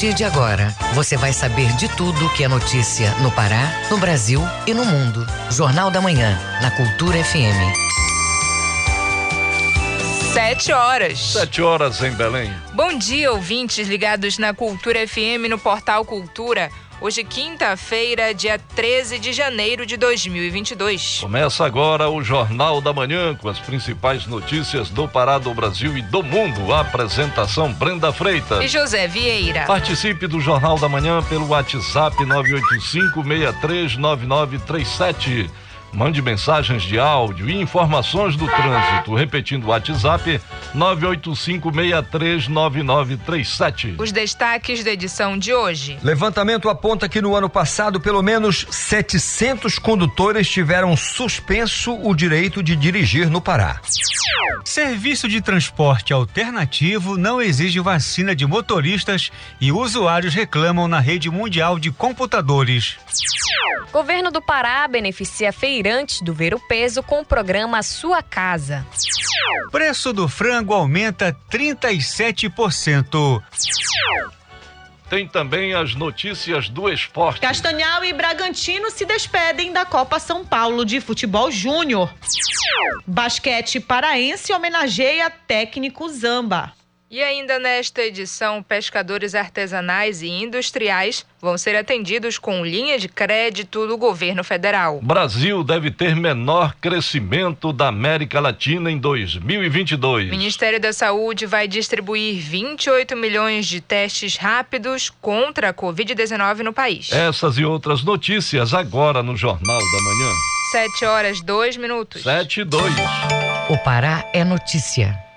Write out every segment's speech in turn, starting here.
partir de agora, você vai saber de tudo que é notícia no Pará, no Brasil e no mundo. Jornal da Manhã, na Cultura FM. Sete horas. Sete horas em Belém. Bom dia, ouvintes ligados na Cultura FM no Portal Cultura. Hoje, quinta-feira, dia 13 de janeiro de 2022. Começa agora o Jornal da Manhã com as principais notícias do Pará, do Brasil e do mundo. A apresentação Brenda Freitas e José Vieira. Participe do Jornal da Manhã pelo WhatsApp 985639937. Mande mensagens de áudio e informações do trânsito. Repetindo o WhatsApp 985639937. Os destaques da edição de hoje. Levantamento aponta que no ano passado, pelo menos 700 condutores tiveram suspenso o direito de dirigir no Pará. Serviço de transporte alternativo não exige vacina de motoristas e usuários reclamam na rede mundial de computadores. Governo do Pará beneficia feirantes do Ver o Peso com o programa Sua Casa. Preço do frango aumenta 37%. Tem também as notícias do esporte. Castanhal e Bragantino se despedem da Copa São Paulo de Futebol Júnior. Basquete paraense homenageia técnico Zamba. E ainda nesta edição, pescadores artesanais e industriais vão ser atendidos com linha de crédito do governo federal. Brasil deve ter menor crescimento da América Latina em 2022. O Ministério da Saúde vai distribuir 28 milhões de testes rápidos contra a Covid-19 no país. Essas e outras notícias agora no Jornal da Manhã. 7 horas, 2 minutos. 7 e 2. O Pará é notícia.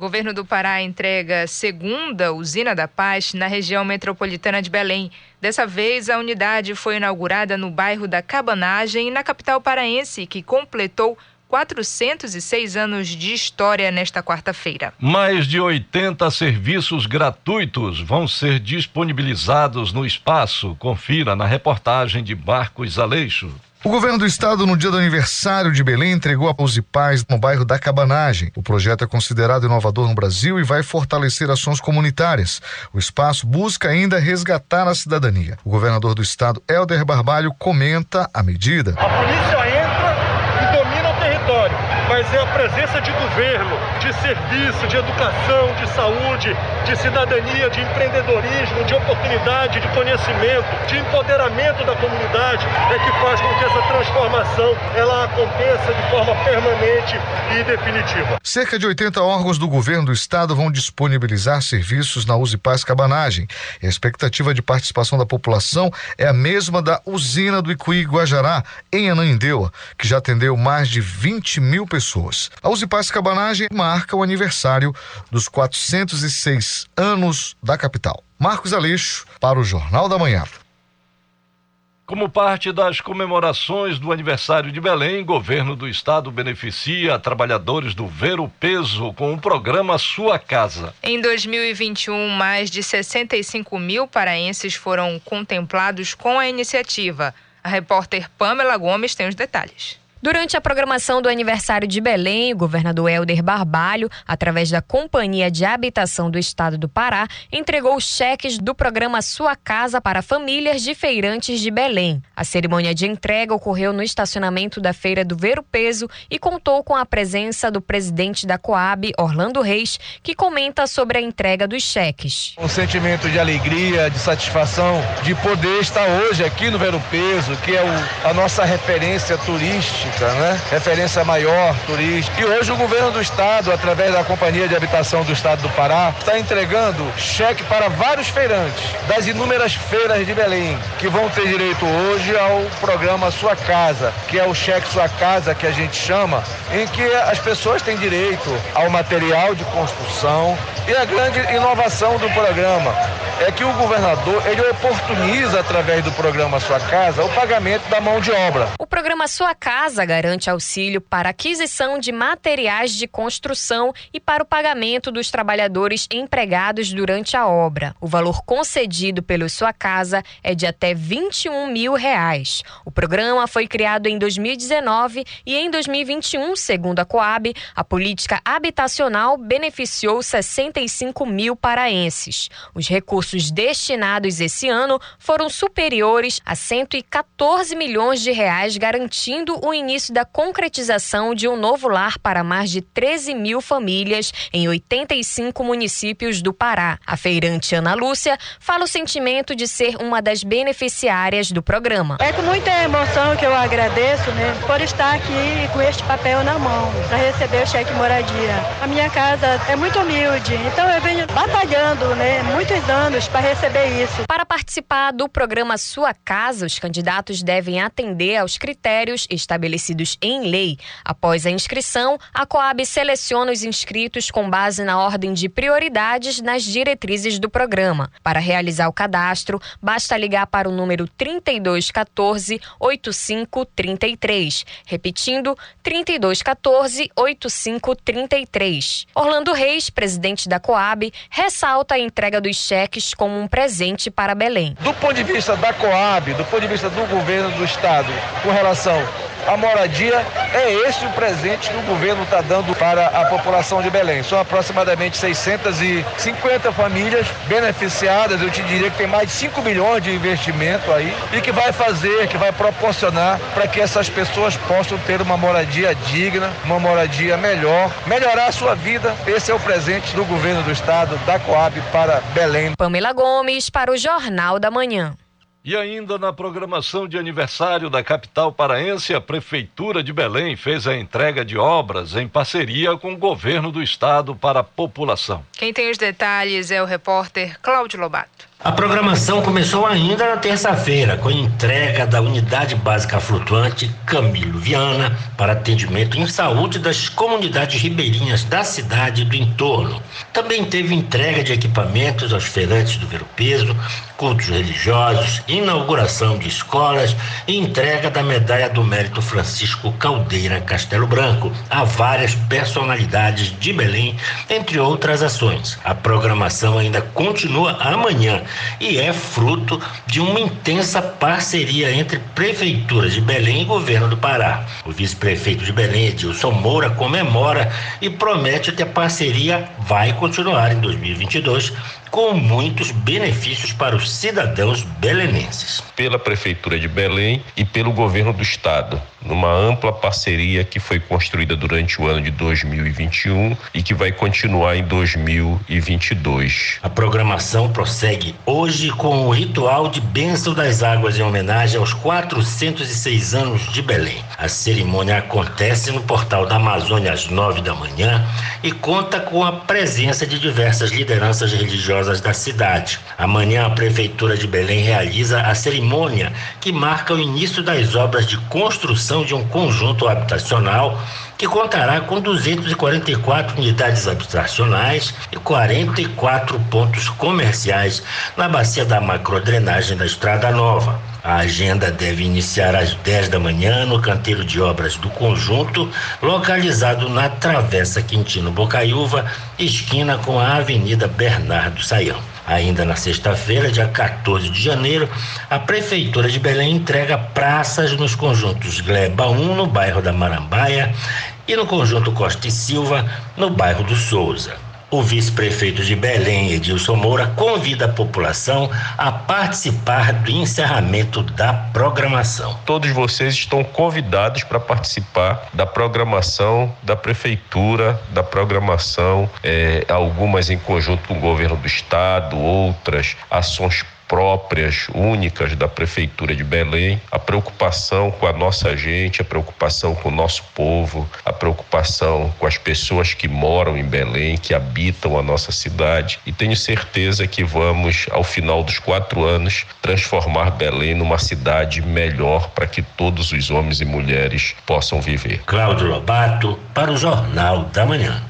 Governo do Pará entrega segunda usina da paz na região metropolitana de Belém. Dessa vez, a unidade foi inaugurada no bairro da Cabanagem, na capital paraense, que completou 406 anos de história nesta quarta-feira. Mais de 80 serviços gratuitos vão ser disponibilizados no espaço. Confira na reportagem de Marcos Aleixo. O governo do estado, no dia do aniversário de Belém, entregou a Pouso Paz no bairro da Cabanagem. O projeto é considerado inovador no Brasil e vai fortalecer ações comunitárias. O espaço busca ainda resgatar a cidadania. O governador do estado, Helder Barbalho, comenta a medida. A polícia entra e domina o território, mas é a presença de governo, de serviço, de educação, de saúde, de cidadania, de empreendedorismo, de oportunidade, de conhecimento, de empoderamento da comunidade é que faz com que essa transformação ela aconteça de forma permanente e definitiva. Cerca de 80 órgãos do governo do estado vão disponibilizar serviços na Use Paz Cabanagem. A expectativa de participação da população é a mesma da usina do Icuí Guajará, em Ananindeua, que já atendeu mais de 20 mil pessoas. A Use Paz Cabanagem marca o aniversário dos 406 anos da capital. Marcos Aleixo, para o Jornal da Manhã. Como parte das comemorações do aniversário de Belém, o governo do estado beneficia trabalhadores do Ver o Peso com o programa Sua Casa. Em 2021, mais de 65 mil paraenses foram contemplados com a iniciativa. A repórter Pamela Gomes tem os detalhes. Durante a programação do aniversário de Belém, o governador Helder Barbalho, através da Companhia de Habitação do Estado do Pará, entregou cheques do programa Sua Casa para famílias de feirantes de Belém. A cerimônia de entrega ocorreu no estacionamento da Feira do Ver o Peso e contou com a presença do presidente da Coab, Orlando Reis, que comenta sobre a entrega dos cheques. Um sentimento de alegria, de satisfação de poder estar hoje aqui no Ver o Peso, que é o, a nossa referência turística né? Referência maior, turística. E hoje o governo do estado, através da Companhia de Habitação do Estado do Pará, está entregando cheque para vários feirantes das inúmeras feiras de Belém, que vão ter direito hoje ao programa Sua Casa, que é o cheque Sua Casa que a gente chama, em que as pessoas têm direito ao material de construção e a grande inovação do programa é que o governador ele oportuniza através do programa Sua Casa o pagamento da mão de obra. O programa Sua Casa garante auxílio para aquisição de materiais de construção e para o pagamento dos trabalhadores empregados durante a obra. O valor concedido pelo Sua Casa é de até 21 mil reais. O programa foi criado em 2019 e em 2021, segundo a Coab, a política habitacional beneficiou 65 mil paraenses. Os recursos destinados esse ano foram superiores a 114 milhões de reais, garantindo o início da concretização de um novo lar para mais de 13 mil famílias em 85 municípios do Pará. A feirante Ana Lúcia fala o sentimento de ser uma das beneficiárias do programa. É com muita emoção que eu agradeço, né, por estar aqui com este papel na mão para receber o cheque moradia. A minha casa é muito humilde, então eu venho batalhando, né, muitos anos para receber isso. Para participar do programa Sua Casa, os candidatos devem atender aos critérios estabelecidos em lei. Após a inscrição, a Coab seleciona os inscritos com base na ordem de prioridades nas diretrizes do programa. Para realizar o cadastro, basta ligar para o número 3214 8533, repetindo 3214 8533. Orlando Reis, presidente da Coab, ressalta a entrega dos cheques como um presente para Belém. Do ponto de vista da Coab, do ponto de vista do governo do estado, com relação à moradia, é esse o presente que o governo está dando para a população de Belém. São aproximadamente 650 famílias beneficiadas, eu te diria que tem mais de 5 milhões de investimento aí e que vai fazer, que vai proporcionar para que essas pessoas possam ter uma moradia digna, uma moradia melhor, melhorar a sua vida. Esse é o presente do governo do estado, da Coab para Belém. Pamela Gomes para o Jornal da Manhã. E ainda na programação de aniversário da capital paraense, a Prefeitura de Belém fez a entrega de obras em parceria com o governo do estado para a população. Quem tem os detalhes é o repórter Cláudio Lobato. A programação começou ainda na terça-feira, com a entrega da Unidade Básica Flutuante Camilo Viana para atendimento em saúde das comunidades ribeirinhas da cidade e do entorno. Também teve entrega de equipamentos aos feirantes do Vero Peso, cultos religiosos, inauguração de escolas e entrega da Medalha do Mérito Francisco Caldeira Castelo Branco a várias personalidades de Belém, entre outras ações. A programação ainda continua amanhã e é fruto de uma intensa parceria entre prefeituras de Belém e governo do Pará. O vice-prefeito de Belém, Edilson Moura, comemora e promete que a parceria vai continuar em 2022 com muitos benefícios para os cidadãos belenenses. Pela Prefeitura de Belém e pelo governo do estado, numa ampla parceria que foi construída durante o ano de 2021 e que vai continuar em 2022. A programação prossegue hoje com o ritual de bênção das águas em homenagem aos 406 anos de Belém. A cerimônia acontece no portal da Amazônia às nove da manhã e conta com a presença de diversas lideranças religiosas da cidade. Amanhã a Prefeitura de Belém realiza a cerimônia que marca o início das obras de construção de um conjunto habitacional que contará com 244 unidades habitacionais e 44 pontos comerciais na bacia da macrodrenagem da Estrada Nova. A agenda deve iniciar às 10 da manhã no canteiro de obras do conjunto, localizado na Travessa Quintino Bocaiúva, esquina com a Avenida Bernardo Saião. Ainda na sexta-feira, dia 14 de janeiro, a Prefeitura de Belém entrega praças nos conjuntos Gleba 1, no bairro da Marambaia, e no conjunto Costa e Silva, no bairro do Souza. O vice-prefeito de Belém, Edilson Moura, convida a população a participar do encerramento da programação. Todos vocês estão convidados para participar da programação da prefeitura, da programação, é, algumas em conjunto com o governo do estado, outras ações próprias, únicas da Prefeitura de Belém, a preocupação com a nossa gente, a preocupação com o nosso povo, a preocupação com as pessoas que moram em Belém, que habitam a nossa cidade. E tenho certeza que vamos, ao final dos quatro anos, transformar Belém numa cidade melhor para que todos os homens e mulheres possam viver. Cláudio Lobato, para o Jornal da Manhã.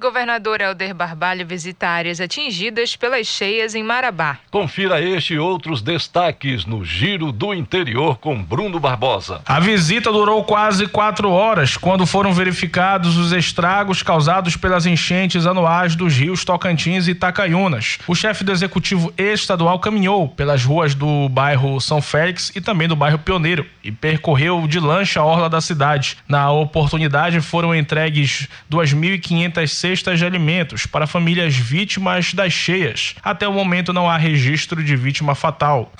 Governador Helder Barbalho visita áreas atingidas pelas cheias em Marabá. Confira este e outros destaques no Giro do Interior com Bruno Barbosa. A visita durou quase quatro horas quando foram verificados os estragos causados pelas enchentes anuais dos rios Tocantins e Itacaiunas. O chefe do executivo estadual caminhou pelas ruas do bairro São Félix e também do bairro Pioneiro e percorreu de lancha a orla da cidade. Na oportunidade foram entregues 2.500 cestas de alimentos para famílias vítimas das cheias. Até o momento não há registro de vítima fatal.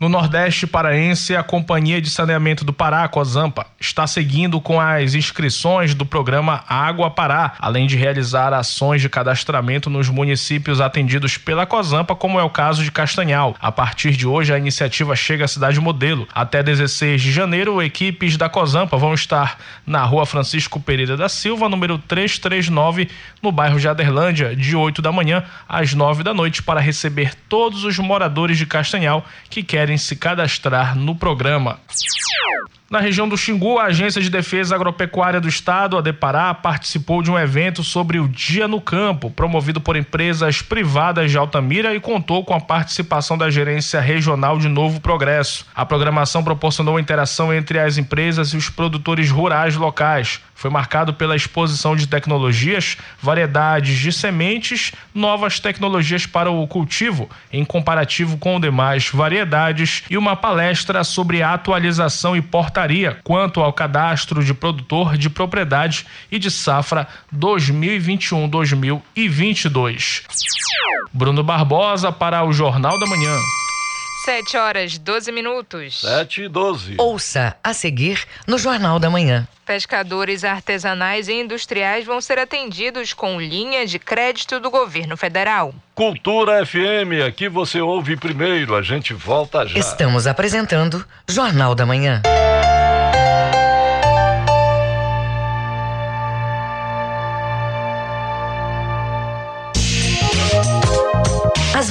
No Nordeste paraense, a Companhia de Saneamento do Pará, COSAMPA, está seguindo com as inscrições do programa Água Pará, além de realizar ações de cadastramento nos municípios atendidos pela COSAMPA, como é o caso de Castanhal. A partir de hoje, a iniciativa chega à cidade modelo. Até 16 de janeiro, equipes da COSAMPA vão estar na rua Francisco Pereira da Silva, número 339, no bairro de Aderlândia, de 8 da manhã às 9 da noite, para receber todos os moradores de Castanhal que querem se cadastrar no programa. Na região do Xingu, a Agência de Defesa Agropecuária do Estado, a Depará, participou de um evento sobre o Dia no Campo, promovido por empresas privadas de Altamira e contou com a participação da Gerência Regional de Novo Progresso. A programação proporcionou interação entre as empresas e os produtores rurais locais. Foi marcado pela exposição de tecnologias, variedades de sementes, novas tecnologias para o cultivo, em comparativo com demais variedades, e uma palestra sobre atualização e portaria quanto ao cadastro de produtor de propriedade e de safra 2021-2022. Bruno Barbosa para o Jornal da Manhã. 7 horas 12 minutos. 7 e 12. Ouça a seguir no Jornal da Manhã. Pescadores artesanais e industriais vão ser atendidos com linha de crédito do governo federal. Cultura FM, aqui você ouve primeiro, a gente volta já. Estamos apresentando Jornal da Manhã.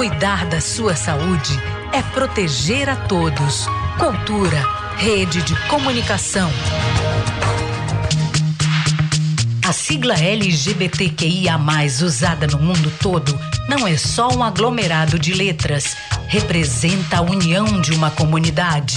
Cuidar da sua saúde é proteger a todos. Cultura, rede de comunicação. A sigla LGBTQIA, usada no mundo todo, não é só um aglomerado de letras. Representa a união de uma comunidade.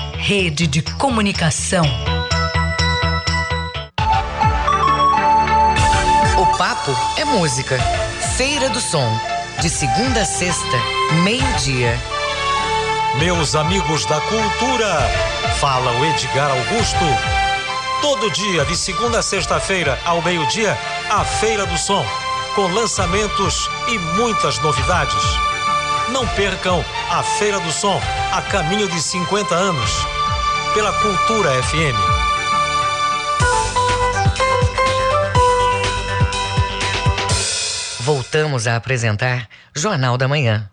rede de comunicação. O papo é música. Feira do Som, de segunda a sexta, meio-dia. Meus amigos da cultura, fala o Edgar Augusto. Todo dia, de segunda a sexta-feira, ao meio-dia, a Feira do Som, com lançamentos e muitas novidades. Não percam a Feira do Som, a caminho de 50 anos, pela Cultura FM. Voltamos a apresentar Jornal da Manhã.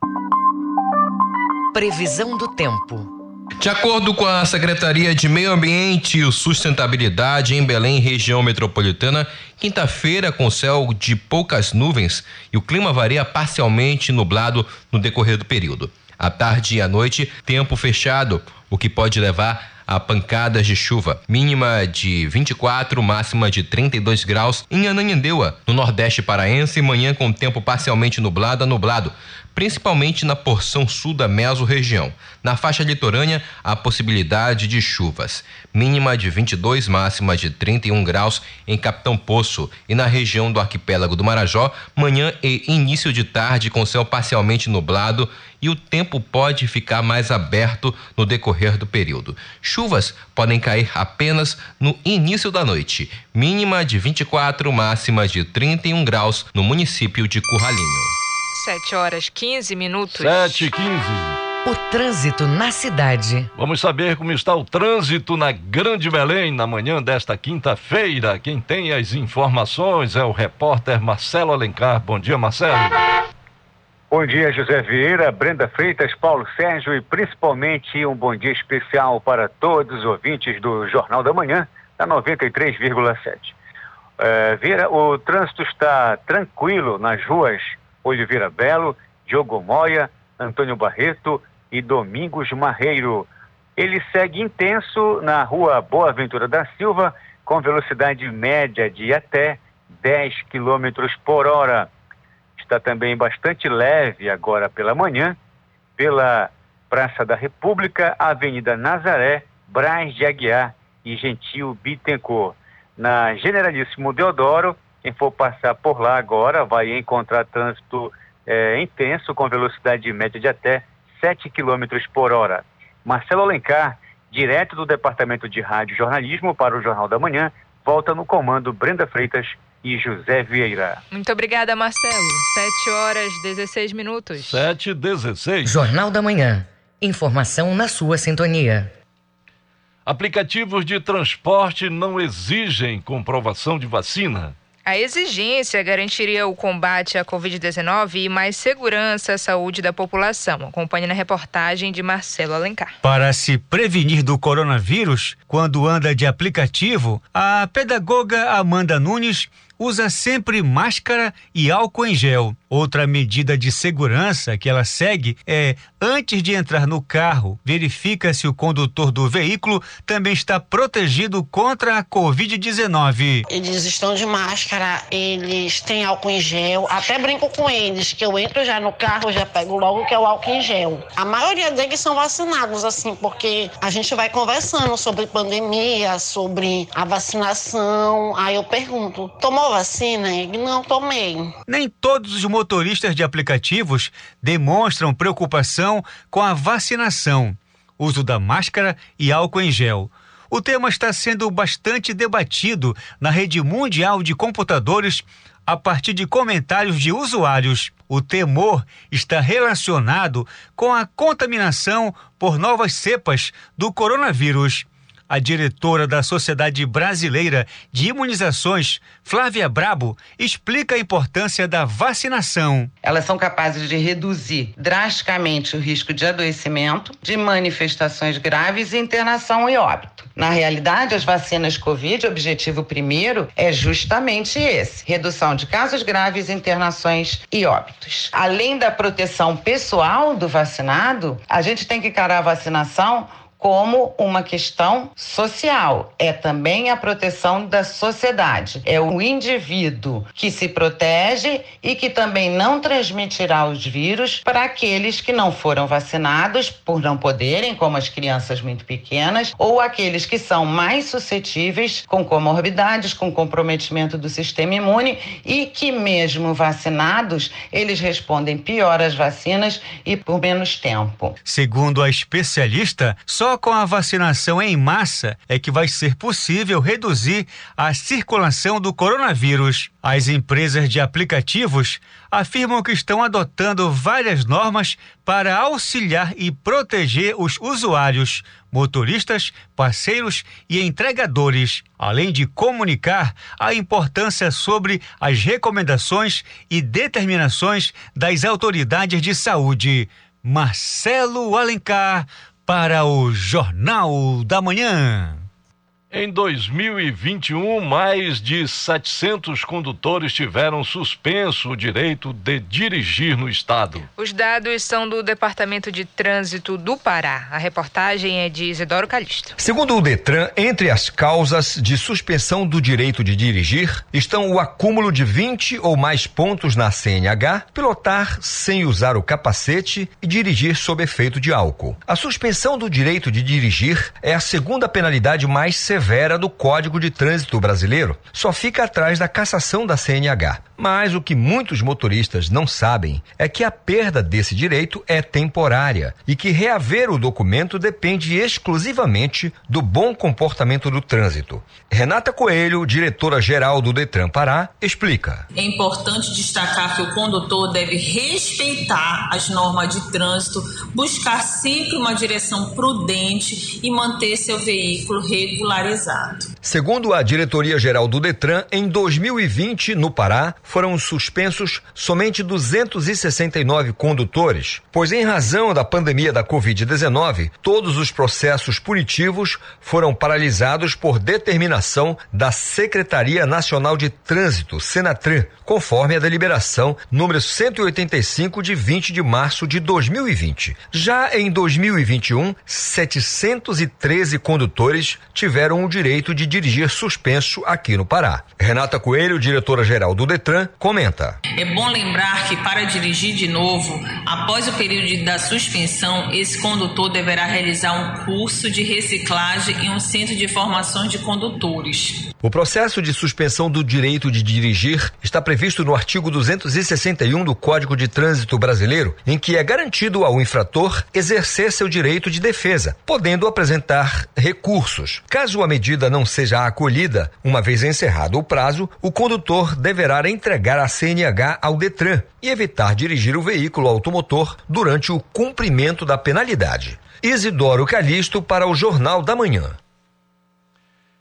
Previsão do tempo. De acordo com a Secretaria de Meio Ambiente e Sustentabilidade em Belém, região metropolitana, quinta-feira com céu de poucas nuvens e o clima varia parcialmente nublado no decorrer do período. À tarde e à noite, tempo fechado, o que pode levar a pancadas de chuva, mínima de 24, máxima de 32 graus em Ananindeua, no Nordeste paraense, manhã com tempo parcialmente nublado a nublado, principalmente na porção sul da mesorregião. Na faixa litorânea, a possibilidade de chuvas, mínima de 22, máxima de 31 graus em Capitão Poço e na região do arquipélago do Marajó, manhã e início de tarde com céu parcialmente nublado e o tempo pode ficar mais aberto no decorrer do período. Chuvas podem cair apenas no início da noite, mínima de 24, máxima de 31 graus no município de Curralinho. 7 horas 15 minutos. 7 e 15. O trânsito na cidade. Vamos saber como está o trânsito na Grande Belém na manhã desta quinta-feira. Quem tem as informações é o repórter Marcelo Alencar. Bom dia, Marcelo. Bom dia, José Vieira, Brenda Freitas, Paulo Sérgio e principalmente um bom dia especial para todos os ouvintes do Jornal da Manhã, da 93,7. É, Vieira, o trânsito está tranquilo nas ruas Oliveira Belo, Diogo Moia, Antônio Barreto e Domingos Marreiro. Ele segue intenso na rua Boa Ventura da Silva, com velocidade média de até 10 km por hora está também bastante leve agora pela manhã, pela Praça da República, Avenida Nazaré, Braz de Aguiar e Gentil Bittencourt. Na Generalíssimo Deodoro, quem for passar por lá agora vai encontrar trânsito é, intenso com velocidade média de até 7 km por hora. Marcelo Alencar, direto do Departamento de Rádio e Jornalismo para o Jornal da Manhã, volta no comando Brenda Freitas e José Vieira. Muito obrigada, Marcelo. 7 horas 16 minutos. 7 16. Jornal da Manhã. Informação na sua sintonia. Aplicativos de transporte não exigem comprovação de vacina. A exigência garantiria o combate à Covid-19 e mais segurança à saúde da população. Acompanhe na reportagem de Marcelo Alencar. Para se prevenir do coronavírus, quando anda de aplicativo, a pedagoga Amanda Nunes usa sempre máscara e álcool em gel. Outra medida de segurança que ela segue é, antes de entrar no carro, verifica se o condutor do veículo também está protegido contra a Covid-19. Eles estão de máscara, eles têm álcool em gel. Até brinco com eles, que eu entro já no carro, já pego logo que é o álcool em gel. A maioria deles são vacinados, assim, porque a gente vai conversando sobre pandemia, sobre a vacinação. Aí eu pergunto, tomou vacina? Ele, não, tomei. Nem todos os motoristas de aplicativos demonstram preocupação com a vacinação, uso da máscara e álcool em gel. O tema está sendo bastante debatido na rede mundial de computadores a partir de comentários de usuários. O temor está relacionado com a contaminação por novas cepas do coronavírus. A diretora da Sociedade Brasileira de Imunizações, Flávia Brabo, explica a importância da vacinação. Elas são capazes de reduzir drasticamente o risco de adoecimento, de manifestações graves internação e óbito. Na realidade, as vacinas Covid, o objetivo primeiro é justamente esse: redução de casos graves, internações e óbitos. Além da proteção pessoal do vacinado, a gente tem que encarar a vacinação como uma questão social. É também a proteção da sociedade. É o indivíduo que se protege e que também não transmitirá os vírus para aqueles que não foram vacinados por não poderem, como as crianças muito pequenas, ou aqueles que são mais suscetíveis com comorbidades, com comprometimento do sistema imune e que mesmo vacinados, eles respondem pior às vacinas e por menos tempo. Segundo a especialista, só só com a vacinação em massa é que vai ser possível reduzir a circulação do coronavírus. As empresas de aplicativos afirmam que estão adotando várias normas para auxiliar e proteger os usuários, motoristas, parceiros e entregadores, além de comunicar a importância sobre as recomendações e determinações das autoridades de saúde. Marcelo Alencar para o Jornal da Manhã. Em 2021, mais de 700 condutores tiveram suspenso o direito de dirigir no estado. Os dados são do Departamento de Trânsito do Pará. A reportagem é de Isidoro Calixto. Segundo o Detran, entre as causas de suspensão do direito de dirigir estão o acúmulo de 20 ou mais pontos na CNH, pilotar sem usar o capacete e dirigir sob efeito de álcool. A suspensão do direito de dirigir é a segunda penalidade mais severa severa do Código de Trânsito Brasileiro, só fica atrás da cassação da CNH. Mas o que muitos motoristas não sabem é que a perda desse direito é temporária e que reaver o documento depende exclusivamente do bom comportamento do trânsito. Renata Coelho, diretora-geral do Detran Pará, explica. É importante destacar que o condutor deve respeitar as normas de trânsito, buscar sempre uma direção prudente e manter seu veículo regularizado. Segundo a diretoria-geral do Detran, em 2020, no Pará, foram suspensos somente 269 condutores, pois, em razão da pandemia da Covid-19, todos os processos punitivos foram paralisados por determinação da Secretaria Nacional de Trânsito, Senatran, conforme a deliberação número 185 de 20 de março de 2020. Já em 2021, 713 condutores tiveram o direito de dirigir suspenso aqui no Pará. Renata Coelho, diretora-geral do Detran, comenta. É bom lembrar que para dirigir de novo, após o período da suspensão, esse condutor deverá realizar um curso de reciclagem em um centro de formação de condutores. O processo de suspensão do direito de dirigir está previsto no artigo 261 do Código de Trânsito Brasileiro, em que é garantido ao infrator exercer seu direito de defesa, podendo apresentar recursos. Caso a medida não seja acolhida, uma vez encerrado o prazo, o condutor deverá entregar a CNH ao Detran e evitar dirigir o veículo automotor durante o cumprimento da penalidade. Isidoro Calixto para o Jornal da Manhã.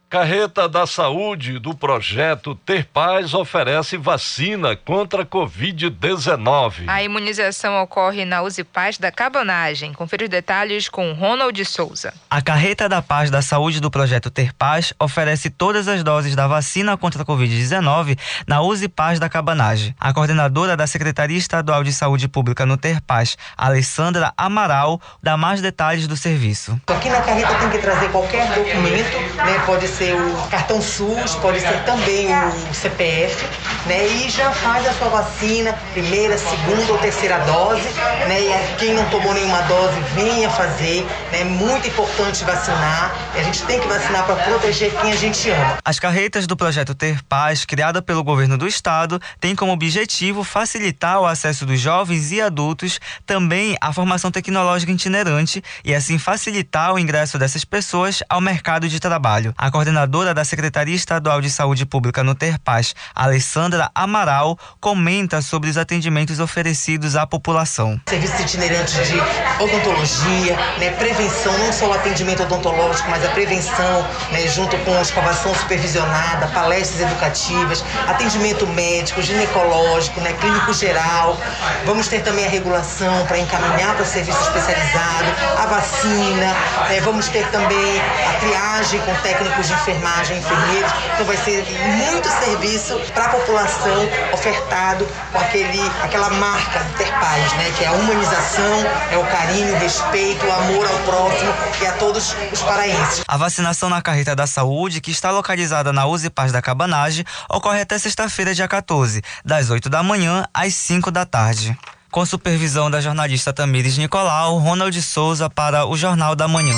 Carreta da Saúde do projeto Ter Paz oferece vacina contra a Covid-19. A imunização ocorre na Use Paz da Cabanagem. Confira os detalhes com Ronald Souza. A Carreta da Paz da Saúde do projeto Ter Paz oferece todas as doses da vacina contra a Covid-19 na Use Paz da Cabanagem. A coordenadora da Secretaria Estadual de Saúde Pública no Ter Paz, Alessandra Amaral, dá mais detalhes do serviço. Aqui na carreta tem que trazer qualquer documento, né? Pode ser ser o cartão SUS, pode ser também o CPF, né? E já faz a sua vacina, primeira, segunda ou terceira dose, né? E quem não tomou nenhuma dose, venha fazer. É né? muito importante vacinar. A gente tem que vacinar para proteger quem a gente ama. As carretas do projeto Ter Paz, criada pelo governo do estado, tem como objetivo facilitar o acesso dos jovens e adultos, também a formação tecnológica itinerante e assim facilitar o ingresso dessas pessoas ao mercado de trabalho. A coordenadora da Secretaria Estadual de Saúde Pública no Terpaz, Alessandra Amaral, comenta sobre os atendimentos oferecidos à população. Serviços itinerantes de odontologia, né, prevenção, não só o atendimento odontológico, mas a prevenção, né, junto com escovação supervisionada, palestras educativas, atendimento médico, ginecológico, né, clínico geral. Vamos ter também a regulação para encaminhar para serviço especializado, a vacina, né, vamos ter também a triagem com técnicos de enfermagem, enfermeiros. Então vai ser muito serviço para a população ofertado com aquele, aquela marca Interpaz, né? Que é a humanização, é o carinho, o respeito, o amor ao próximo e a todos os paraenses. A vacinação na carreta da saúde, que está localizada na Use Paz da Cabanagem, ocorre até sexta-feira, dia 14, das 8 da manhã às 5 da tarde. Com supervisão da jornalista Tamires Nicolau, Ronald Souza para o Jornal da Manhã.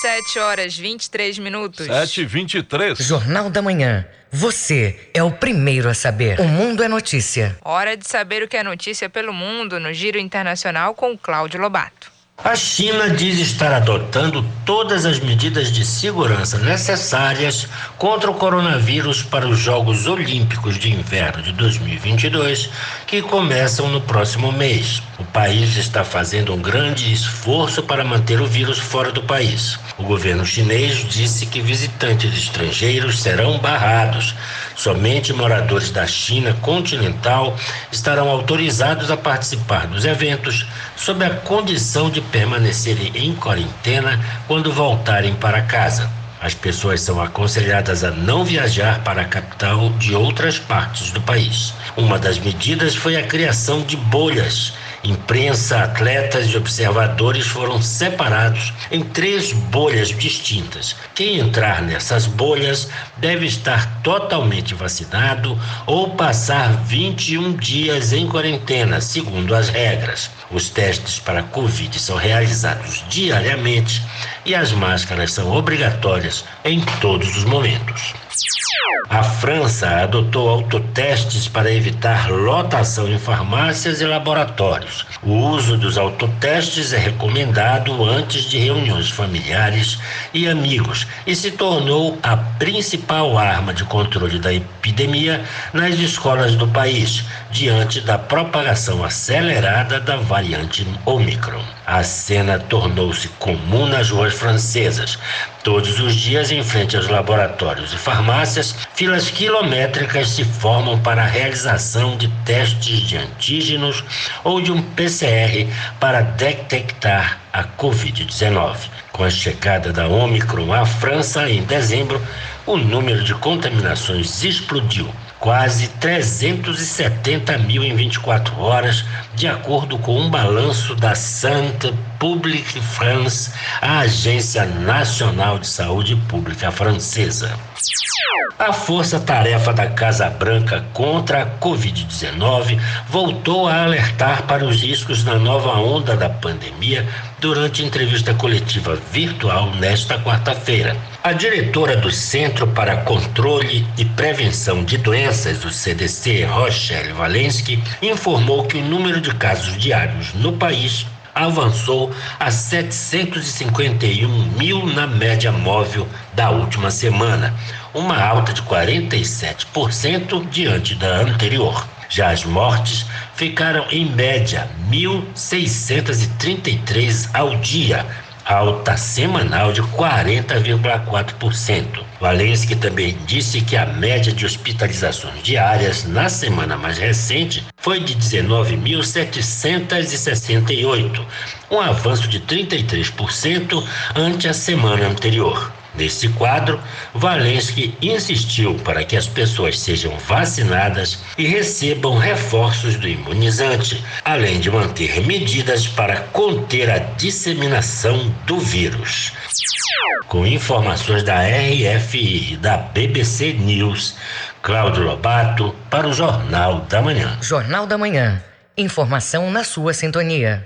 7 horas 23 minutos. 7 e 23 Jornal da Manhã. Você é o primeiro a saber. O Mundo é Notícia. Hora de saber o que é notícia pelo mundo no Giro Internacional com Cláudio Lobato. A China diz estar adotando todas as medidas de segurança necessárias contra o coronavírus para os Jogos Olímpicos de Inverno de 2022, que começam no próximo mês. O país está fazendo um grande esforço para manter o vírus fora do país. O governo chinês disse que visitantes estrangeiros serão barrados. Somente moradores da China continental estarão autorizados a participar dos eventos sob a condição de permanecerem em quarentena quando voltarem para casa. As pessoas são aconselhadas a não viajar para a capital de outras partes do país. Uma das medidas foi a criação de bolhas Imprensa, atletas e observadores foram separados em três bolhas distintas. Quem entrar nessas bolhas deve estar totalmente vacinado ou passar 21 dias em quarentena, segundo as regras. Os testes para Covid são realizados diariamente e as máscaras são obrigatórias em todos os momentos. A França adotou autotestes para evitar lotação em farmácias e laboratórios. O uso dos autotestes é recomendado antes de reuniões familiares e amigos e se tornou a principal arma de controle da epidemia nas escolas do país, diante da propagação acelerada da variante Omicron. A cena tornou-se comum nas ruas francesas. Todos os dias, em frente aos laboratórios e farmácias, filas quilométricas se formam para a realização de testes de antígenos ou de um PCR para detectar a Covid-19. Com a chegada da Omicron à França em dezembro, o número de contaminações explodiu quase 370 mil em 24 horas, de acordo com um balanço da Santa Publique France, a Agência Nacional de Saúde Pública Francesa. A força-tarefa da Casa Branca contra a Covid-19 voltou a alertar para os riscos da nova onda da pandemia durante entrevista coletiva virtual nesta quarta-feira. A diretora do Centro para Controle e Prevenção de Doenças, do CDC, Rochelle Walensky, informou que o número de casos diários no país avançou a 751 mil na média móvel da última semana, uma alta de 47% diante da anterior. Já as mortes ficaram em média 1.633 ao dia, alta semanal de 40,4%. Valensky também disse que a média de hospitalizações diárias na semana mais recente foi de 19.768, um avanço de 33% ante a semana anterior. Nesse quadro, Valensky insistiu para que as pessoas sejam vacinadas e recebam reforços do imunizante, além de manter medidas para conter a disseminação do vírus. Com informações da RFI e da BBC News, Cláudio Lobato para o Jornal da Manhã. Jornal da Manhã. Informação na sua sintonia.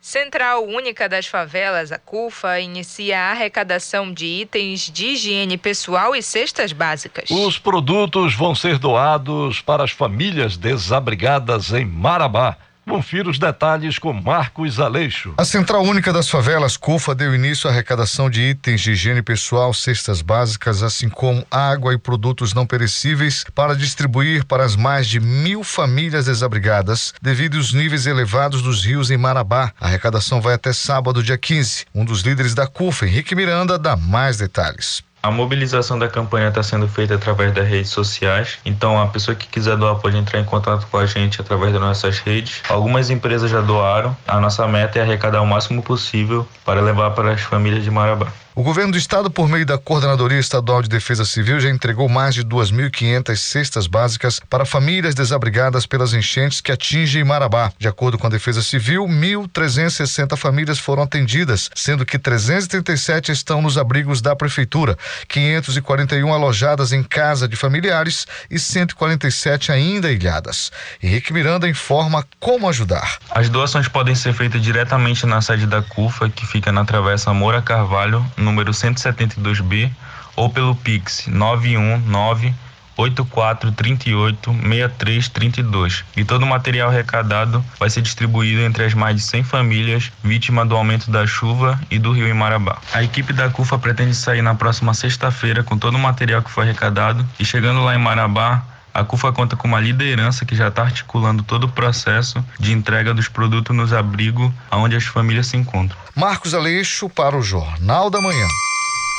Central Única das Favelas, a CUFA, inicia a arrecadação de itens de higiene pessoal e cestas básicas. Os produtos vão ser doados para as famílias desabrigadas em Marabá. Confira os detalhes com Marcos Aleixo. A Central Única das Favelas, CUFA, deu início à arrecadação de itens de higiene pessoal, cestas básicas, assim como água e produtos não perecíveis para distribuir para as mais de mil famílias desabrigadas devido aos níveis elevados dos rios em Marabá. A arrecadação vai até sábado, dia 15. Um dos líderes da CUFA, Henrique Miranda, dá mais detalhes. A mobilização da campanha está sendo feita através das redes sociais, então a pessoa que quiser doar pode entrar em contato com a gente através das nossas redes. Algumas empresas já doaram, a nossa meta é arrecadar o máximo possível para levar para as famílias de Marabá. O governo do estado, por meio da Coordenadoria Estadual de Defesa Civil, já entregou mais de 2.500 cestas básicas para famílias desabrigadas pelas enchentes que atingem Marabá. De acordo com a Defesa Civil, 1.360 famílias foram atendidas, sendo que 337 estão nos abrigos da Prefeitura, 541 alojadas em casa de familiares e 147 ainda ilhadas. Henrique Miranda informa como ajudar. As doações podem ser feitas diretamente na sede da CUFA, que fica na Travessa Moura Carvalho, número 172B, ou pelo Pix 919 8438 6332. E todo o material arrecadado vai ser distribuído entre as mais de 100 famílias vítimas do aumento da chuva e do rio em Marabá. A equipe da CUFA pretende sair na próxima sexta-feira com todo o material que foi arrecadado e chegando lá em Marabá, a CUFA conta com uma liderança que já está articulando todo o processo de entrega dos produtos nos abrigos onde as famílias se encontram. Marcos Aleixo para o Jornal da Manhã.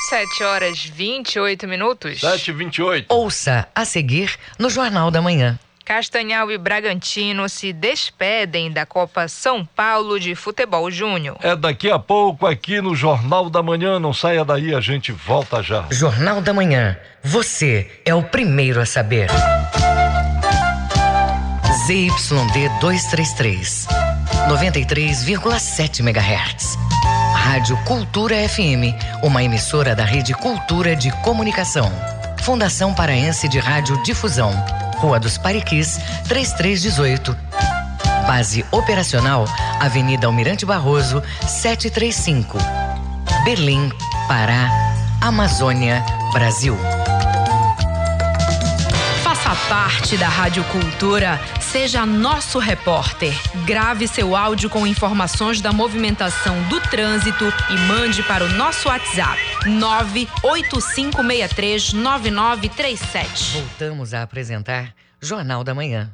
7 horas 28 minutos. 7 28 Ouça a seguir no Jornal da Manhã. Castanhal e Bragantino se despedem da Copa São Paulo de Futebol Júnior. É daqui a pouco aqui no Jornal da Manhã. Não saia daí, a gente volta já. Jornal da Manhã. Você é o primeiro a saber. ZYD 233, 93,7 MHz. Rádio Cultura FM, uma emissora da Rede Cultura de Comunicação. Fundação Paraense de Rádio Difusão. Rua dos Pariquis, 3318. Base operacional, Avenida Almirante Barroso, 735. Berlim, Pará, Amazônia, Brasil. parte da Rádio Cultura, seja nosso repórter. Grave seu áudio com informações da movimentação do trânsito e mande para o nosso WhatsApp 985639937. Voltamos a apresentar Jornal da Manhã.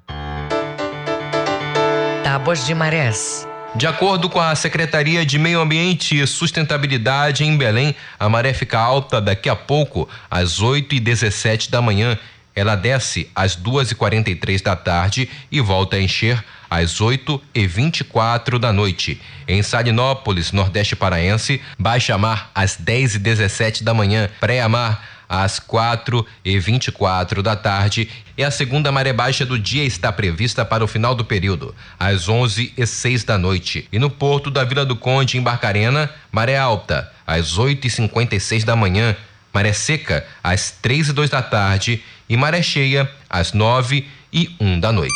Tábuas de Marés. De acordo com a Secretaria de Meio Ambiente e Sustentabilidade em Belém, a maré fica alta daqui a pouco, às 8 e 17 da manhã. Ela desce às 2 e 43 da tarde e volta a encher às 8 e 24 da noite. Em Salinópolis, Nordeste Paraense, baixa mar às 10 e 17 da manhã, pré-mar às 4 e 24 da tarde e a segunda maré baixa do dia está prevista para o final do período, às 11 e 6 da noite. E no porto da Vila do Conde, em Barcarena, maré alta, às 8 e 56 da manhã, maré seca, às 3 e 2 da tarde e maré cheia, às 9 e 1 da noite.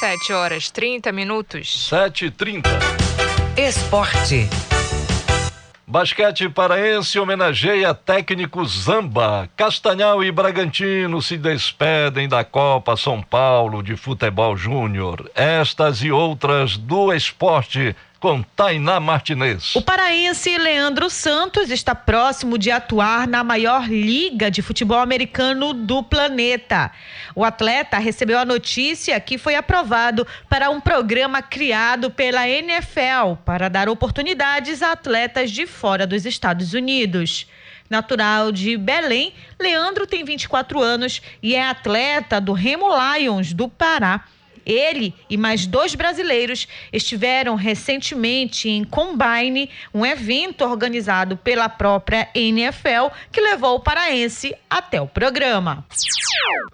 7 horas 30 minutos. 7 e 30 Esporte. Basquete paraense homenageia técnico Zamba. Castanhal e Bragantino se despedem da Copa São Paulo de Futebol Júnior. Estas e outras do esporte com Tainá Martinez. O paraense Leandro Santos está próximo de atuar na maior liga de futebol americano do planeta. O atleta recebeu a notícia que foi aprovado para um programa criado pela NFL para dar oportunidades a atletas de fora dos Estados Unidos. Natural de Belém, Leandro tem 24 anos e é atleta do Remo Lions do Pará. Ele e mais dois brasileiros estiveram recentemente em Combine, um evento organizado pela própria NFL que levou o paraense até o programa.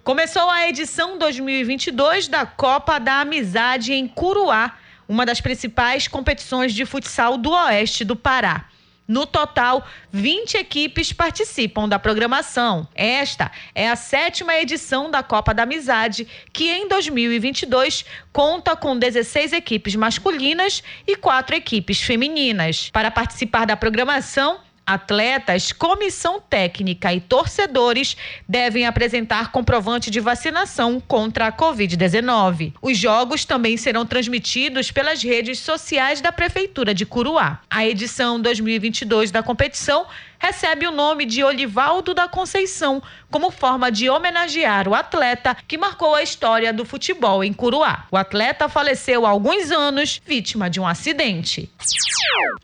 Começou a edição 2022 da Copa da Amizade em Curuá, uma das principais competições de futsal do oeste do Pará. No total, 20 equipes participam da programação. Esta é a sétima edição da Copa da Amizade, que em 2022 conta com 16 equipes masculinas e quatro equipes femininas. Para participar da programação, Atletas, comissão técnica e torcedores devem apresentar comprovante de vacinação contra a Covid-19. Os jogos também serão transmitidos pelas redes sociais da Prefeitura de Curuá. A edição 2022 da competição recebe o nome de Olivaldo da Conceição, como forma de homenagear o atleta que marcou a história do futebol em Curuá. O atleta faleceu há alguns anos, vítima de um acidente.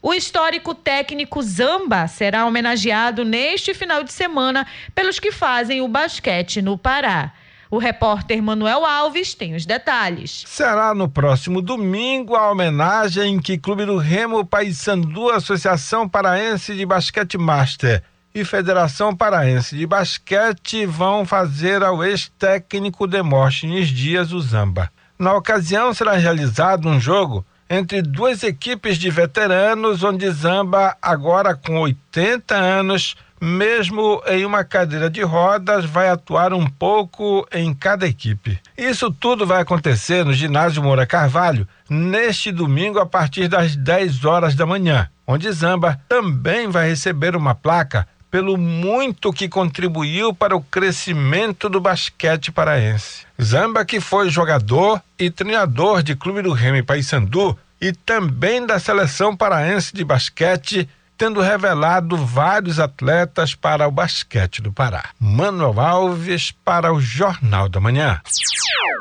O histórico técnico Zamba será homenageado neste final de semana pelos que fazem o basquete no Pará. O repórter Manuel Alves tem os detalhes. Será no próximo domingo a homenagem que Clube do Remo Paysandu, Associação Paraense de Basquete Master e Federação Paraense de Basquete vão fazer ao ex-técnico Demóstenes Dias Uzamba. Na ocasião será realizado um jogo entre duas equipes de veteranos, onde Zamba, agora com 80 anos, mesmo em uma cadeira de rodas, vai atuar um pouco em cada equipe. Isso tudo vai acontecer no ginásio Moura Carvalho neste domingo a partir das 10 horas da manhã, onde Zamba também vai receber uma placa pelo muito que contribuiu para o crescimento do basquete paraense. Zamba que foi jogador e treinador de Clube do Remo e Paysandu e também da seleção paraense de basquete tendo revelado vários atletas para o basquete do Pará. Manuel Alves para o Jornal da Manhã.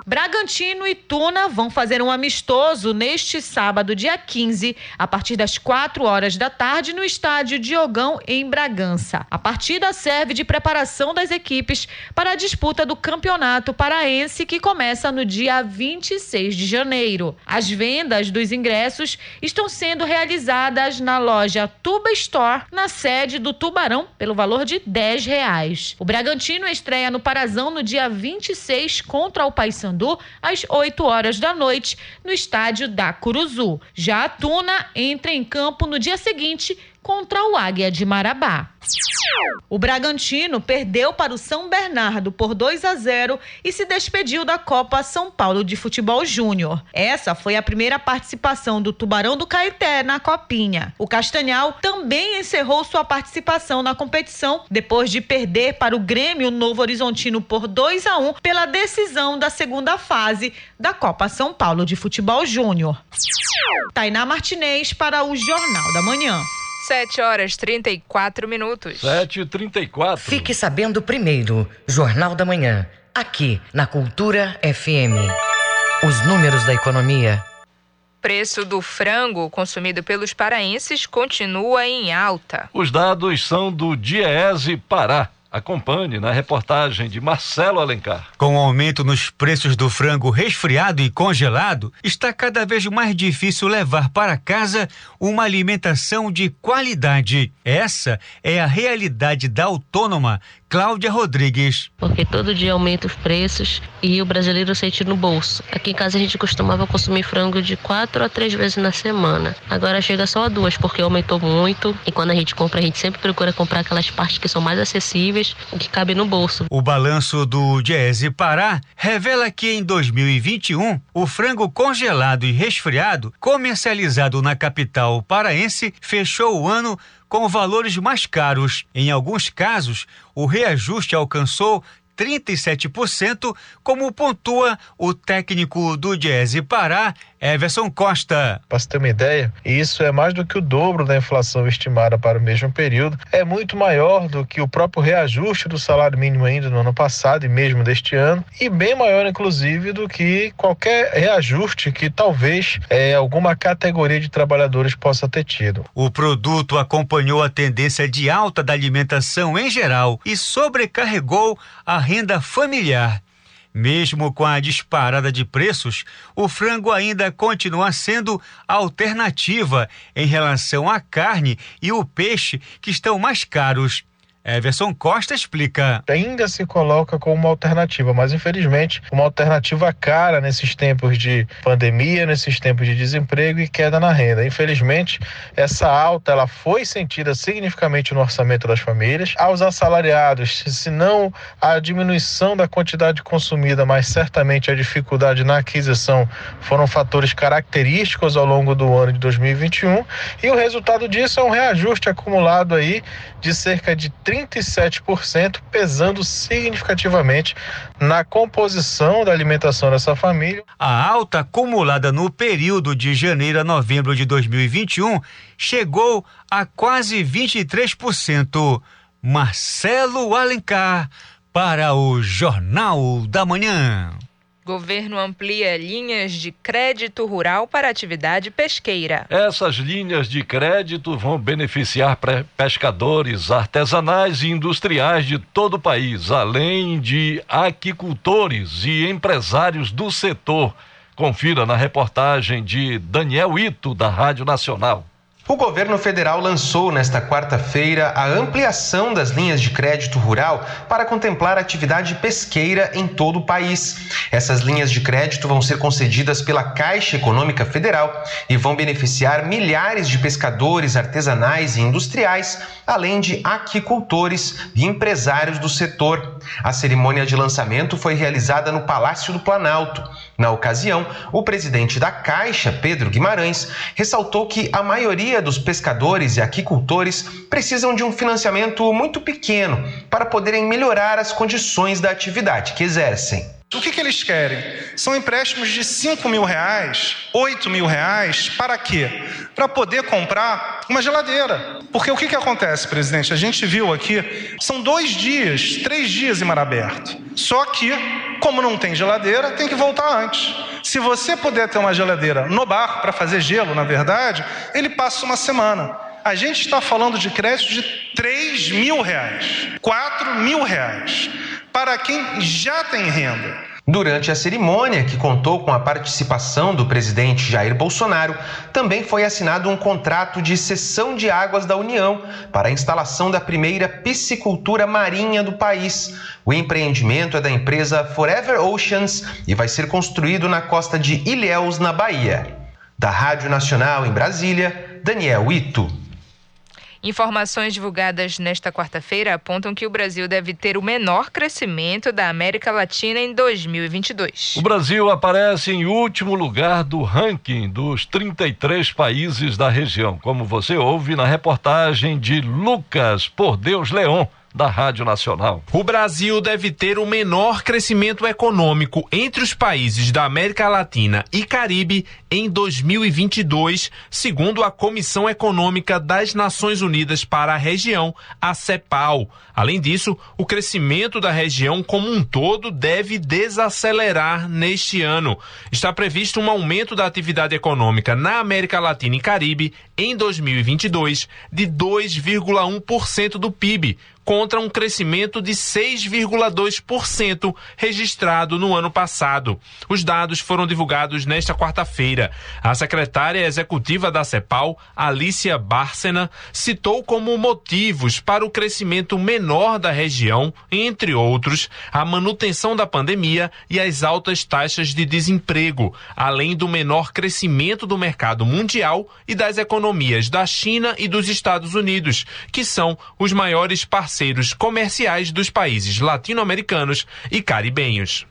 Bragantino e Tuna vão fazer um amistoso neste sábado, dia 15, a partir das 4 horas da tarde, no estádio Diogão, em Bragança. A partida serve de preparação das equipes para a disputa do Campeonato Paraense, que começa no dia 26 de janeiro. As vendas dos ingressos estão sendo realizadas na loja Tuba Store, na sede do Tubarão, pelo valor de 10 reais. O Bragantino estreia no Parazão no dia 26 contra o Paysandu, às 8 horas da noite, no estádio da Curuzu. Já a Tuna entra em campo no dia seguinte, contra o Águia de Marabá. O Bragantino perdeu para o São Bernardo por 2 a 0 e se despediu da Copa São Paulo de Futebol Júnior. Essa foi a primeira participação do Tubarão do Caeté na Copinha. O Castanhal também encerrou sua participação na competição depois de perder para o Grêmio Novo Horizontino por 2 a 1 pela decisão da segunda fase da Copa São Paulo de Futebol Júnior. Tainá Martinez para o Jornal da Manhã. 7 horas 34 minutos. 7 e 34 Fique sabendo primeiro, Jornal da Manhã, aqui na Cultura FM. Os números da economia. Preço do frango consumido pelos paraenses continua em alta. Os dados são do Diese Pará. Acompanhe na reportagem de Marcelo Alencar. Com o aumento nos preços do frango resfriado e congelado, está cada vez mais difícil levar para casa uma alimentação de qualidade. Essa é a realidade da autônoma Cláudia Rodrigues. Porque todo dia aumenta os preços e o brasileiro sente no bolso. Aqui em casa a gente costumava consumir frango de quatro a três vezes na semana. Agora chega só a duas porque aumentou muito e quando a gente compra a gente sempre procura comprar aquelas partes que são mais acessíveis e que cabem no bolso. O balanço do Diese Pará revela que em 2021 o frango congelado e resfriado comercializado na capital paraense fechou o ano com valores mais caros. Em alguns casos, o reajuste alcançou 37%, como pontua o técnico do Diese Pará, Everson Costa. Para você ter uma ideia, isso é mais do que o dobro da inflação estimada para o mesmo período, é muito maior do que o próprio reajuste do salário mínimo ainda no ano passado e mesmo deste ano, e bem maior, inclusive, do que qualquer reajuste que talvez é, alguma categoria de trabalhadores possa ter tido. O produto acompanhou a tendência de alta da alimentação em geral e sobrecarregou a renda familiar. Mesmo com a disparada de preços, o frango ainda continua sendo alternativa em relação à carne e o peixe, que estão mais caros. Everson Costa explica. Ainda se coloca como uma alternativa, mas infelizmente uma alternativa cara nesses tempos de pandemia, nesses tempos de desemprego e queda na renda. Infelizmente, essa alta ela foi sentida significativamente no orçamento das famílias. Aos assalariados, se não a diminuição da quantidade consumida, mas certamente a dificuldade na aquisição foram fatores característicos ao longo do ano de 2021 e o resultado disso é um reajuste acumulado aí de cerca de 37%, pesando significativamente na composição da alimentação dessa família. A alta acumulada no período de janeiro a novembro de 2021 chegou a quase 23%. Marcelo Alencar para o Jornal da Manhã. Governo amplia linhas de crédito rural para atividade pesqueira. Essas linhas de crédito vão beneficiar pescadores artesanais e industriais de todo o país, além de aquicultores e empresários do setor. Confira na reportagem de Daniel Ito, da Rádio Nacional. O governo federal lançou nesta quarta-feira a ampliação das linhas de crédito rural para contemplar atividade pesqueira em todo o país. Essas linhas de crédito vão ser concedidas pela Caixa Econômica Federal e vão beneficiar milhares de pescadores artesanais e industriais, além de aquicultores e empresários do setor. A cerimônia de lançamento foi realizada no Palácio do Planalto. Na ocasião, o presidente da Caixa, Pedro Guimarães, ressaltou que a maioria dos pescadores e aquicultores precisam de um financiamento muito pequeno para poderem melhorar as condições da atividade que exercem. O que, que, eles querem? São empréstimos de 5 mil reais, 8 mil reais, para quê? Para poder comprar uma geladeira. Porque o que, que acontece, presidente? A gente viu aqui, são dois dias, três dias em mar aberto. Só que, como não tem geladeira, tem que voltar antes. Se você puder ter uma geladeira no bar, para fazer gelo, na verdade, ele passa uma semana. A gente está falando de crédito de 3 mil reais, 4 mil reais para quem já tem renda. Durante a cerimônia, que contou com a participação do presidente Jair Bolsonaro, também foi assinado um contrato de cessão de águas da União para a instalação da primeira piscicultura marinha do país. O empreendimento é da empresa Forever Oceans e vai ser construído na costa de Ilhéus, na Bahia. Da Rádio Nacional em Brasília, Daniel Ito. Informações divulgadas nesta quarta-feira apontam que o Brasil deve ter o menor crescimento da América Latina em 2022. O Brasil aparece em último lugar do ranking dos 33 países da região, como você ouve na reportagem de Lucas Por Deus Leão da Rádio Nacional. O Brasil deve ter o menor crescimento econômico entre os países da América Latina e Caribe em 2022, segundo a Comissão Econômica das Nações Unidas para a região, a CEPAL. Além disso, o crescimento da região como um todo deve desacelerar neste ano. Está previsto um aumento da atividade econômica na América Latina e Caribe em 2022 de 2,1% do PIB, contra um crescimento de 6,2% registrado no ano passado. Os dados foram divulgados nesta quarta-feira. A secretária executiva da CEPAL, Alicia Bárcena, citou como motivos para o crescimento menor da região, entre outros, a manutenção da pandemia e as altas taxas de desemprego, além do menor crescimento do mercado mundial e das economias da China e dos Estados Unidos, que são os maiores parceiros parceiros comerciais dos países latino-americanos e caribenhos.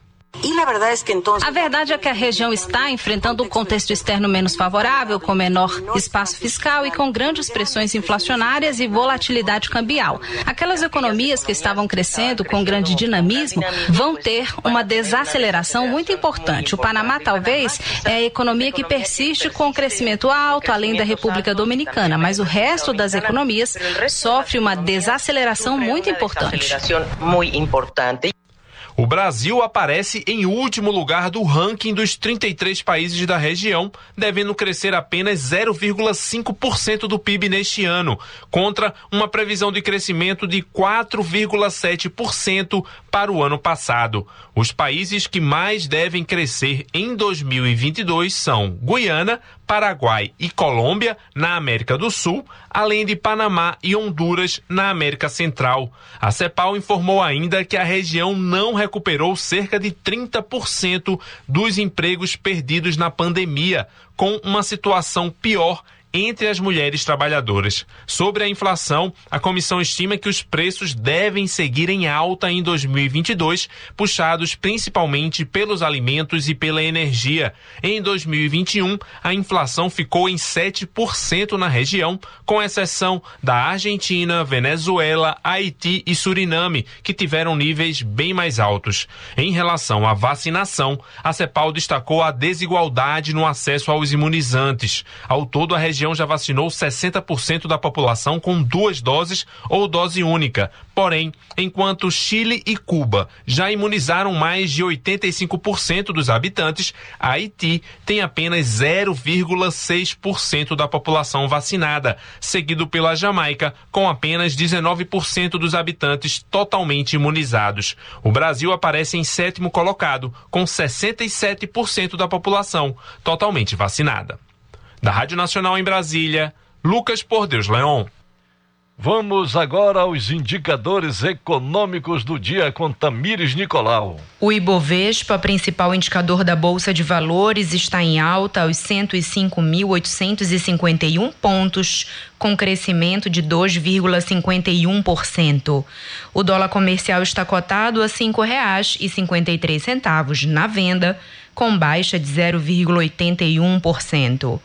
A verdade é que a região está enfrentando um contexto externo menos favorável, com menor espaço fiscal e com grandes pressões inflacionárias e volatilidade cambial. Aquelas economias que estavam crescendo com grande dinamismo vão ter uma desaceleração muito importante. O Panamá, talvez, é a economia que persiste com crescimento alto, além da República Dominicana, mas o resto das economias sofre uma desaceleração muito importante. O Brasil aparece em último lugar do ranking dos 33 países da região, devendo crescer apenas 0,5% do PIB neste ano, contra uma previsão de crescimento de 4,7% para o ano passado. Os países que mais devem crescer em 2022 são Guiana, Paraguai e Colômbia, na América do Sul, além de Panamá e Honduras, na América Central. A CEPAL informou ainda que a região não recuperou cerca de 30% dos empregos perdidos na pandemia, com uma situação pior entre as mulheres trabalhadoras. Sobre a inflação, a comissão estima que os preços devem seguir em alta em 2022, puxados principalmente pelos alimentos e pela energia. Em 2021, a inflação ficou em 7% na região, com exceção da Argentina, Venezuela, Haiti e Suriname, que tiveram níveis bem mais altos. Em relação à vacinação, a CEPAL destacou a desigualdade no acesso aos imunizantes. Ao todo, a região região já vacinou 60% da população com duas doses ou dose única. Porém, enquanto Chile e Cuba já imunizaram mais de 85% dos habitantes, Haiti tem apenas 0,6% da população vacinada, seguido pela Jamaica, com apenas 19% dos habitantes totalmente imunizados. O Brasil aparece em sétimo colocado, com 67% da população totalmente vacinada. Da Rádio Nacional em Brasília, Lucas Por Deus Leon. Vamos agora aos indicadores econômicos do dia com Tamires Nicolau. O Ibovespa, principal indicador da Bolsa de Valores, está em alta aos 105.851 pontos, com crescimento de 2,51%. O dólar comercial está cotado a R$ 5,53 na venda, com baixa de 0,81%.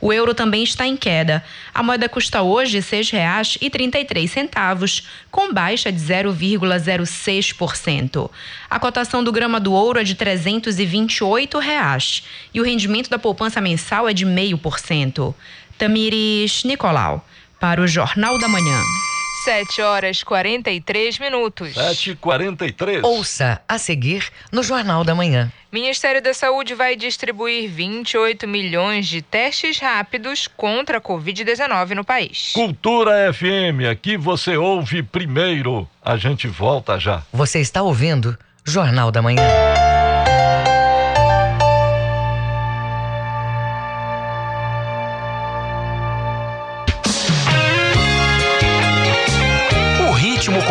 O euro também está em queda. A moeda custa hoje R$ 6,33, com baixa de 0,06%. A cotação do grama do ouro é de 328 reais, e o rendimento da poupança mensal é de 0,5%. Tamires Nicolau, para o Jornal da Manhã. 7 horas 43 minutos. 7 43 Ouça a seguir no Jornal da Manhã. Ministério da Saúde vai distribuir 28 milhões de testes rápidos contra a Covid-19 no país. Cultura FM, aqui você ouve primeiro. A gente volta já. Você está ouvindo Jornal da Manhã.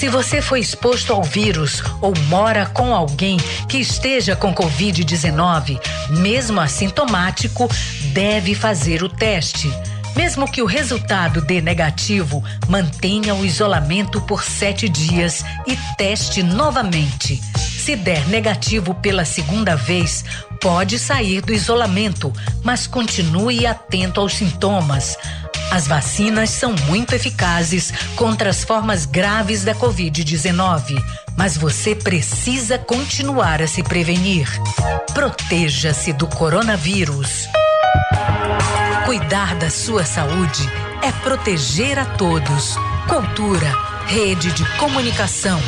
Se você foi exposto ao vírus ou mora com alguém que esteja com Covid-19, mesmo assintomático, deve fazer o teste. Mesmo que o resultado dê negativo, mantenha o isolamento por sete dias e teste novamente. Se der negativo pela segunda vez, pode sair do isolamento, mas continue atento aos sintomas. As vacinas são muito eficazes contra as formas graves da Covid-19, mas você precisa continuar a se prevenir. Proteja-se do coronavírus. Cuidar da sua saúde é proteger a todos. Cultura, rede de comunicação.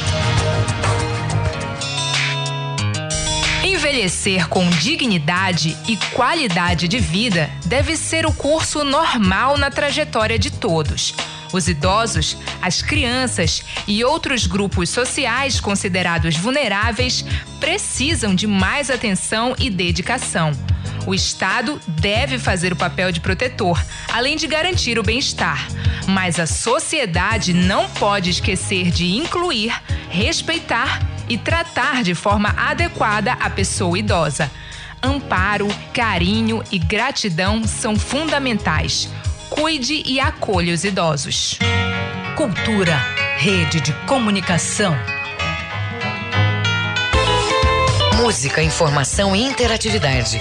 Envelhecer com dignidade e qualidade de vida deve ser o curso normal na trajetória de todos. Os idosos, as crianças e outros grupos sociais considerados vulneráveis precisam de mais atenção e dedicação. O Estado deve fazer o papel de protetor, além de garantir o bem-estar. Mas a sociedade não pode esquecer de incluir, respeitar e tratar de forma adequada a pessoa idosa. Amparo, carinho e gratidão são fundamentais. Cuide e acolha os idosos. Cultura, rede de comunicação. Música, informação e interatividade.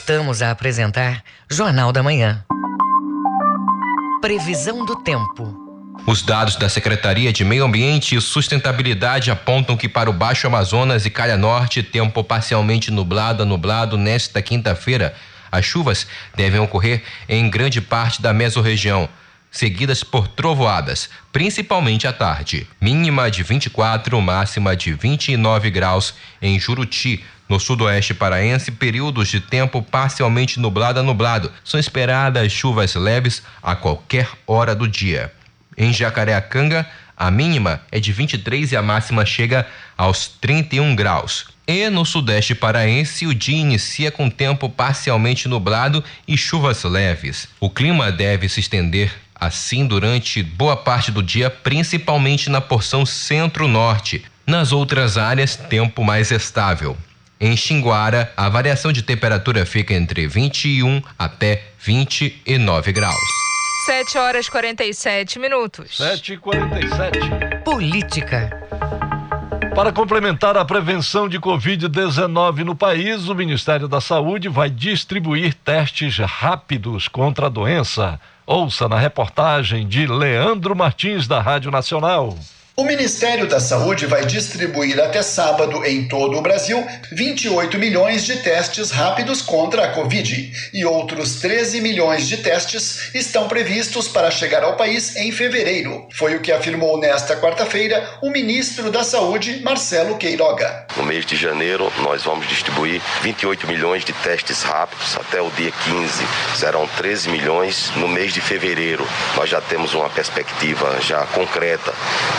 Voltamos a apresentar Jornal da Manhã. Previsão do tempo. Os dados da Secretaria de Meio Ambiente e Sustentabilidade apontam que para o Baixo Amazonas e Calha Norte, tempo parcialmente nublado a nublado nesta quinta-feira. As chuvas devem ocorrer em grande parte da mesorregião, seguidas por trovoadas, principalmente à tarde. Mínima de 24, máxima de 29 graus em Juruti, no sudoeste paraense, períodos de tempo parcialmente nublado a nublado. São esperadas chuvas leves a qualquer hora do dia. Em Jacareacanga, a mínima é de 23 e a máxima chega aos 31 graus. E no sudeste paraense, o dia inicia com tempo parcialmente nublado e chuvas leves. O clima deve se estender assim durante boa parte do dia, principalmente na porção centro-norte. Nas outras áreas, tempo mais estável. Em Xinguara, a variação de temperatura fica entre 21 até 29 graus. 7 horas 47 minutos. 7 e 47 Política. Para complementar a prevenção de Covid-19 no país, o Ministério da Saúde vai distribuir testes rápidos contra a doença. Ouça na reportagem de Leandro Martins, da Rádio Nacional. O Ministério da Saúde vai distribuir até sábado em todo o Brasil 28 milhões de testes rápidos contra a Covid e outros 13 milhões de testes estão previstos para chegar ao país em fevereiro. Foi o que afirmou nesta quarta-feira o ministro da Saúde, Marcelo Queiroga. No mês de janeiro, nós vamos distribuir 28 milhões de testes rápidos até o dia 15. Serão 13 milhões no mês de fevereiro. Nós já temos uma perspectiva já concreta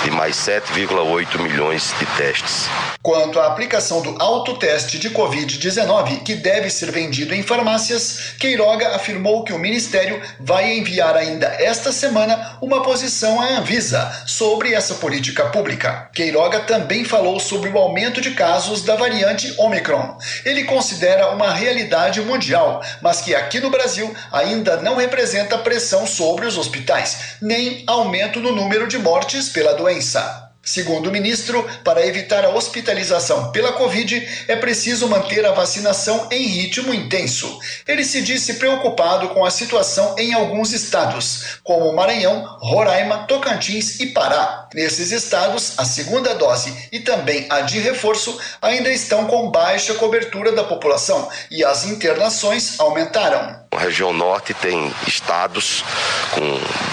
de mais 7,8 milhões de testes. Quanto à aplicação do autoteste de Covid-19, que deve ser vendido em farmácias, Queiroga afirmou que o Ministério vai enviar ainda esta semana uma posição à Anvisa sobre essa política pública. Queiroga também falou sobre o aumento de casos da variante Omicron. Ele considera uma realidade mundial, mas que aqui no Brasil ainda não representa pressão sobre os hospitais, nem aumento no número de mortes pela doença. Segundo o ministro, para evitar a hospitalização pela Covid, é preciso manter a vacinação em ritmo intenso. Ele se disse preocupado com a situação em alguns estados, como Maranhão, Roraima, Tocantins e Pará. Nesses estados, a segunda dose e também a de reforço ainda estão com baixa cobertura da população e as internações aumentaram. A região norte tem estados com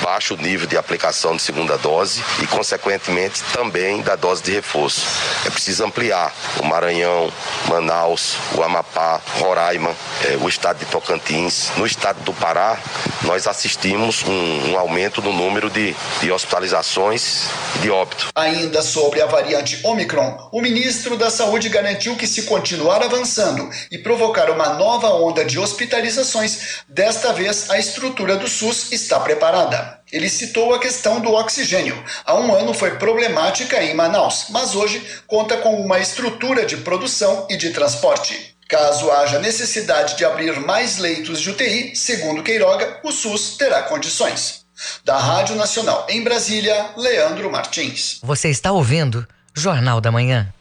baixo nível de aplicação de segunda dose e, consequentemente, também da dose de reforço. É preciso ampliar o Maranhão, Manaus, o Amapá, Roraima, eh, o estado de Tocantins. No estado do Pará, nós assistimos um, um aumento no número de, de hospitalizações de óbito. Ainda sobre a variante Omicron, o ministro da Saúde garantiu que, se continuar avançando e provocar uma nova onda de hospitalizações, Desta vez, a estrutura do SUS está preparada. Ele citou a questão do oxigênio. Há um ano foi problemática em Manaus, mas hoje conta com uma estrutura de produção e de transporte. Caso haja necessidade de abrir mais leitos de UTI, segundo Queiroga, o SUS terá condições. Da Rádio Nacional em Brasília, Leandro Martins. Você está ouvindo Jornal da Manhã.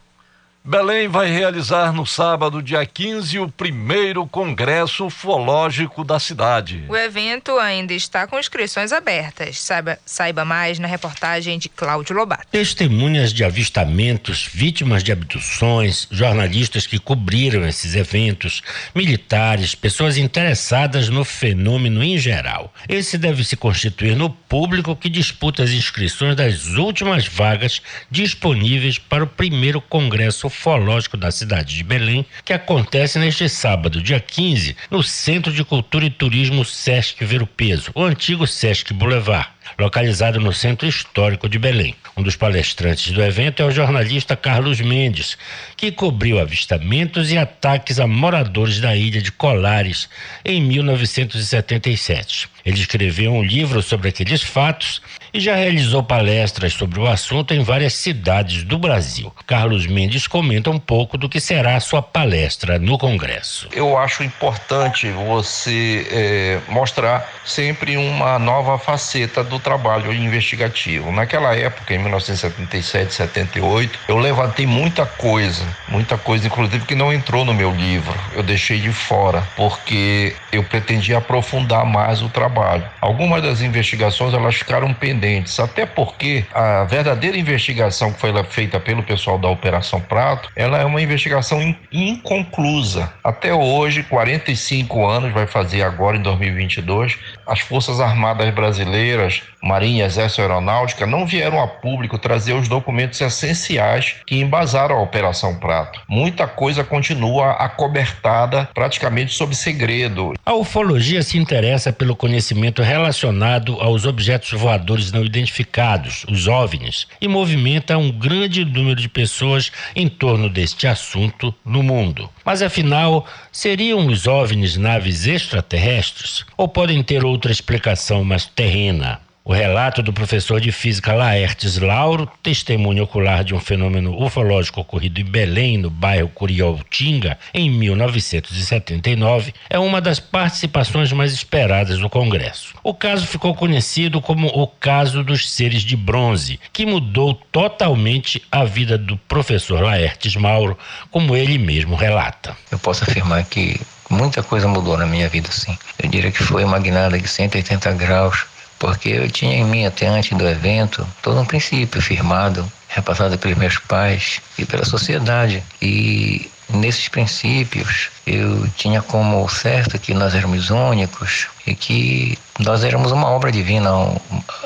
Belém vai realizar no sábado, dia 15, o primeiro Congresso Ufológico da cidade. O evento ainda está com inscrições abertas. Saiba, saiba mais na reportagem de Cláudio Lobato. Testemunhas de avistamentos, vítimas de abduções, jornalistas que cobriram esses eventos, militares, pessoas interessadas no fenômeno em geral. Esse deve se constituir no público que disputa as inscrições das últimas vagas disponíveis para o primeiro Congresso Ufológico da cidade de Belém, que acontece neste sábado, dia 15, no Centro de Cultura e Turismo Sesc Ver o Peso, o antigo Sesc Boulevard localizado no Centro Histórico de Belém. Um dos palestrantes do evento é o jornalista Carlos Mendes, que cobriu avistamentos e ataques a moradores da ilha de Colares em 1977. Ele escreveu um livro sobre aqueles fatos e já realizou palestras sobre o assunto em várias cidades do Brasil. Carlos Mendes comenta um pouco do que será a sua palestra no Congresso. Eu acho importante você é, mostrar sempre uma nova faceta do trabalho investigativo. Naquela época, em 1977, 78, eu levantei muita coisa, muita coisa, inclusive que não entrou no meu livro. Eu deixei de fora porque eu pretendia aprofundar mais o trabalho. Algumas das investigações elas ficaram pendentes, até porque a verdadeira investigação que foi feita pelo pessoal da Operação Prato, ela é uma investigação inconclusa. Até hoje, 45 anos vai fazer agora em 2022, as Forças Armadas brasileiras Marinha, Exército Aeronáutica não vieram a público trazer os documentos essenciais que embasaram a Operação Prato. Muita coisa continua acobertada praticamente sob segredo. A ufologia se interessa pelo conhecimento relacionado aos objetos voadores não identificados, os OVNIs, e movimenta um grande número de pessoas em torno deste assunto no mundo. Mas afinal, seriam os OVNIs naves extraterrestres? Ou podem ter outra explicação mais terrena? O relato do professor de física Laertes Lauro, testemunho ocular de um fenômeno ufológico ocorrido em Belém, no bairro Curioltinga, em 1979, é uma das participações mais esperadas no Congresso. O caso ficou conhecido como o caso dos seres de bronze, que mudou totalmente a vida do professor Laertes Mauro, como ele mesmo relata. Eu posso afirmar que muita coisa mudou na minha vida, sim. Eu diria que foi uma guinada de 180 graus porque eu tinha em mim até antes do evento todo um princípio firmado, repassado pelos meus pais e pela sociedade. E nesses princípios eu tinha como certo que nós éramos únicos e que nós éramos uma obra divina,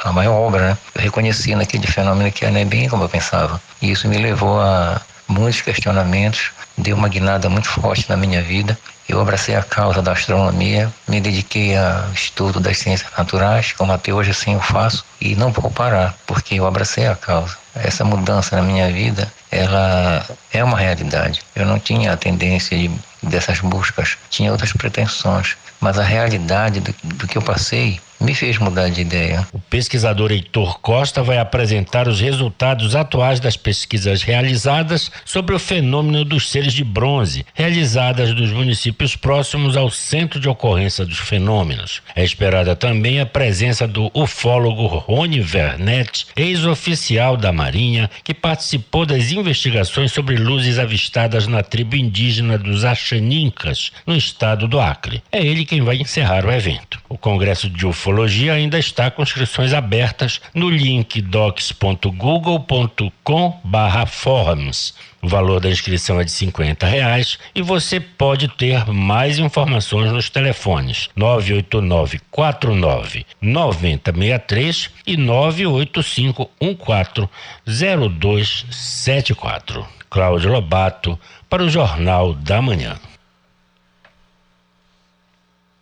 a maior obra, né? Eu reconheci naquele fenômeno que não é bem como eu pensava. E isso me levou a muitos questionamentos, deu uma guinada muito forte na minha vida eu abracei a causa da astronomia, me dediquei ao estudo das ciências naturais, como até hoje assim eu faço, e não vou parar, porque eu abracei a causa. Essa mudança na minha vida, ela é uma realidade. Eu não tinha a tendência de, dessas buscas, tinha outras pretensões, mas a realidade do, do que eu passei me fez mudar de ideia. O pesquisador Heitor Costa vai apresentar os resultados atuais das pesquisas realizadas sobre o fenômeno dos seres de bronze, realizadas nos municípios próximos ao centro de ocorrência dos fenômenos. É esperada também a presença do ufólogo Rony Vernet, ex-oficial da Marinha, que participou das investigações sobre luzes avistadas na tribo indígena dos Axanincas, no estado do Acre. É ele quem vai encerrar o evento. O Congresso de Ufologia ainda está com inscrições abertas no link docs.google.com/forums. O valor da inscrição é de 50 reais e você pode ter mais informações nos telefones 989 49 9063 e 985 14 0274. Cláudio Lobato para o Jornal da Manhã.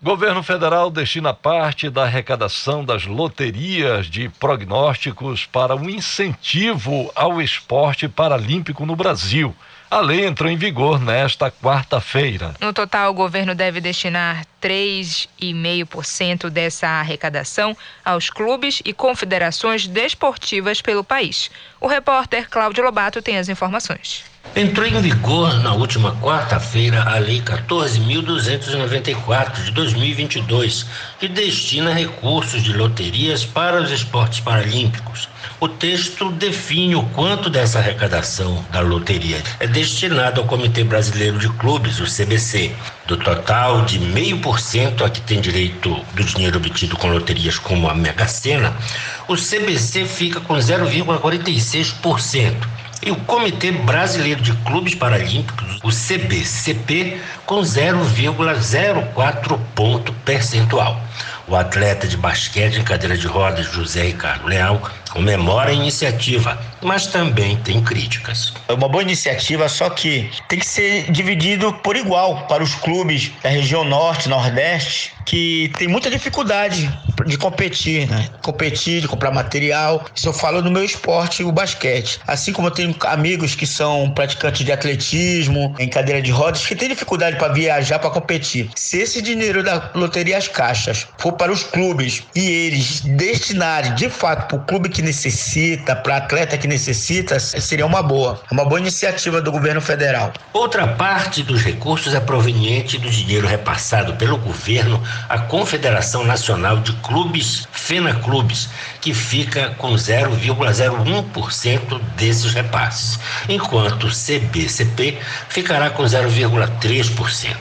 Governo federal destina parte da arrecadação das loterias de prognósticos para um incentivo ao esporte paralímpico no Brasil. A lei entrou em vigor nesta quarta-feira. No total, o governo deve destinar 3,5% dessa arrecadação aos clubes e confederações desportivas pelo país. O repórter Cláudio Lobato tem as informações. Entrou em vigor na última quarta-feira a Lei 14.294 de 2022, que destina recursos de loterias para os esportes paralímpicos. O texto define o quanto dessa arrecadação da loteria é destinado ao Comitê Brasileiro de Clubes, o CBC. Do total de meio por cento a que tem direito do dinheiro obtido com loterias como a Mega Sena, o CBC fica com 0,46% e o Comitê Brasileiro de Clubes Paralímpicos, o CBCP, com 0,04 ponto percentual. O atleta de basquete em cadeira de rodas José Ricardo Leal comemora a iniciativa, mas também tem críticas. É uma boa iniciativa, só que tem que ser dividido por igual para os clubes da região norte, nordeste, que tem muita dificuldade de competir, né? Competir, de comprar material. Isso eu falo no meu esporte, o basquete. Assim como eu tenho amigos que são praticantes de atletismo, em cadeira de rodas, que têm dificuldade para viajar para competir. Se esse dinheiro da loteria as caixas for para os clubes e eles destinarem de fato para o clube que necessita, para atleta que necessita, seria uma boa. Uma boa iniciativa do governo federal. Outra parte dos recursos é proveniente do dinheiro repassado pelo governo à Confederação Nacional de Clubes, FENA Clubes, que fica com 0,01% desses repasses, enquanto o CBCP ficará com 0,3%.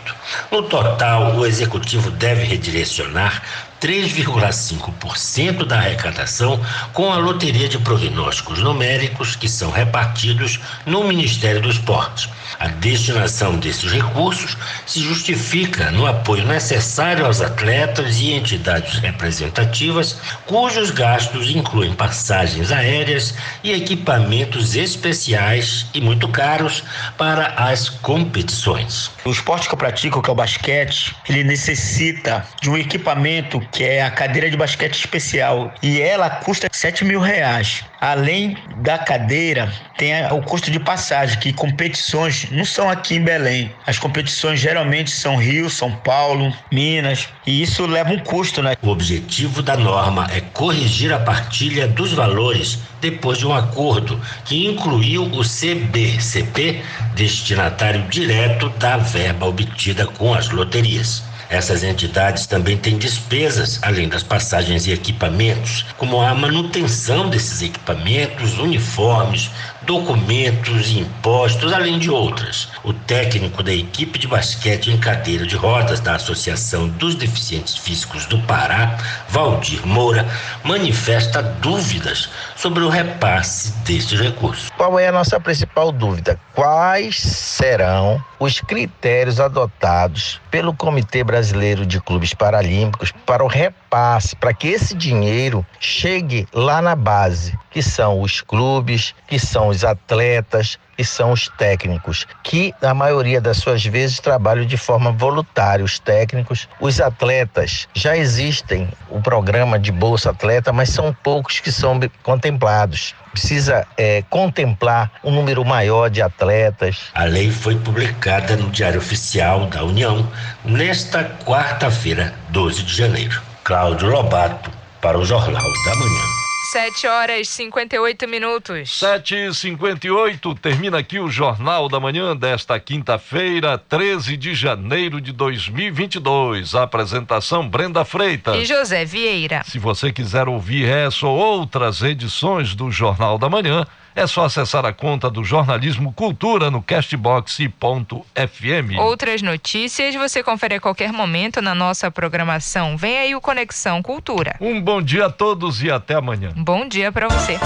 No total, o executivo deve redirecionar 3,5% da arrecadação com a loteria de prognósticos numéricos que são repartidos no Ministério do Esporte. A destinação desses recursos se justifica no apoio necessário aos atletas e entidades representativas, cujos gastos incluem passagens aéreas e equipamentos especiais e muito caros para as competições. O esporte que eu pratico, que é o basquete, ele necessita de um equipamento que é a cadeira de basquete especial e ela custa 7 mil reais. Além da cadeira, tem o custo de passagem, que competições não são aqui em Belém. As competições geralmente são Rio, São Paulo, Minas, e isso leva um custo, né? O objetivo da norma é corrigir a partilha dos valores depois de um acordo que incluiu o CBCP, destinatário direto da verba obtida com as loterias. Essas entidades também têm despesas, além das passagens e equipamentos, como a manutenção desses equipamentos, uniformes, documentos e impostos, além de outras. O técnico da equipe de basquete em cadeira de rodas da Associação dos Deficientes Físicos do Pará, Valdir Moura, manifesta dúvidas sobre o repasse destes recursos. Qual é a nossa principal dúvida? Quais serão os critérios adotados pelo Comitê Brasileiro de Clubes Paralímpicos para o repasse, para que esse dinheiro chegue lá na base, que são os clubes, que são os atletas, que são os técnicos, que na maioria das suas vezes trabalham de forma voluntária, os técnicos. Os atletas, já existem o programa de Bolsa Atleta, mas são poucos que são contemplados precisa é, contemplar um número maior de atletas. A lei foi publicada no Diário Oficial da União nesta quarta-feira, 12 de janeiro. Cláudio Lobato, para o Jornal da Manhã. 7 horas e 58 minutos. 7 e 58 termina aqui o Jornal da Manhã desta quinta-feira, 13 de janeiro de 2022. A apresentação Brenda Freitas. E José Vieira. Se você quiser ouvir essa ou outras edições do Jornal da Manhã, é só acessar a conta do Jornalismo Cultura no castbox.fm. Outras notícias você confere a qualquer momento na nossa programação. Vem aí o Conexão Cultura. Um bom dia a todos e até amanhã. Bom dia para você.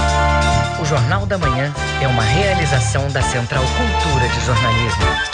O Jornal da Manhã é uma realização da Central Cultura de Jornalismo.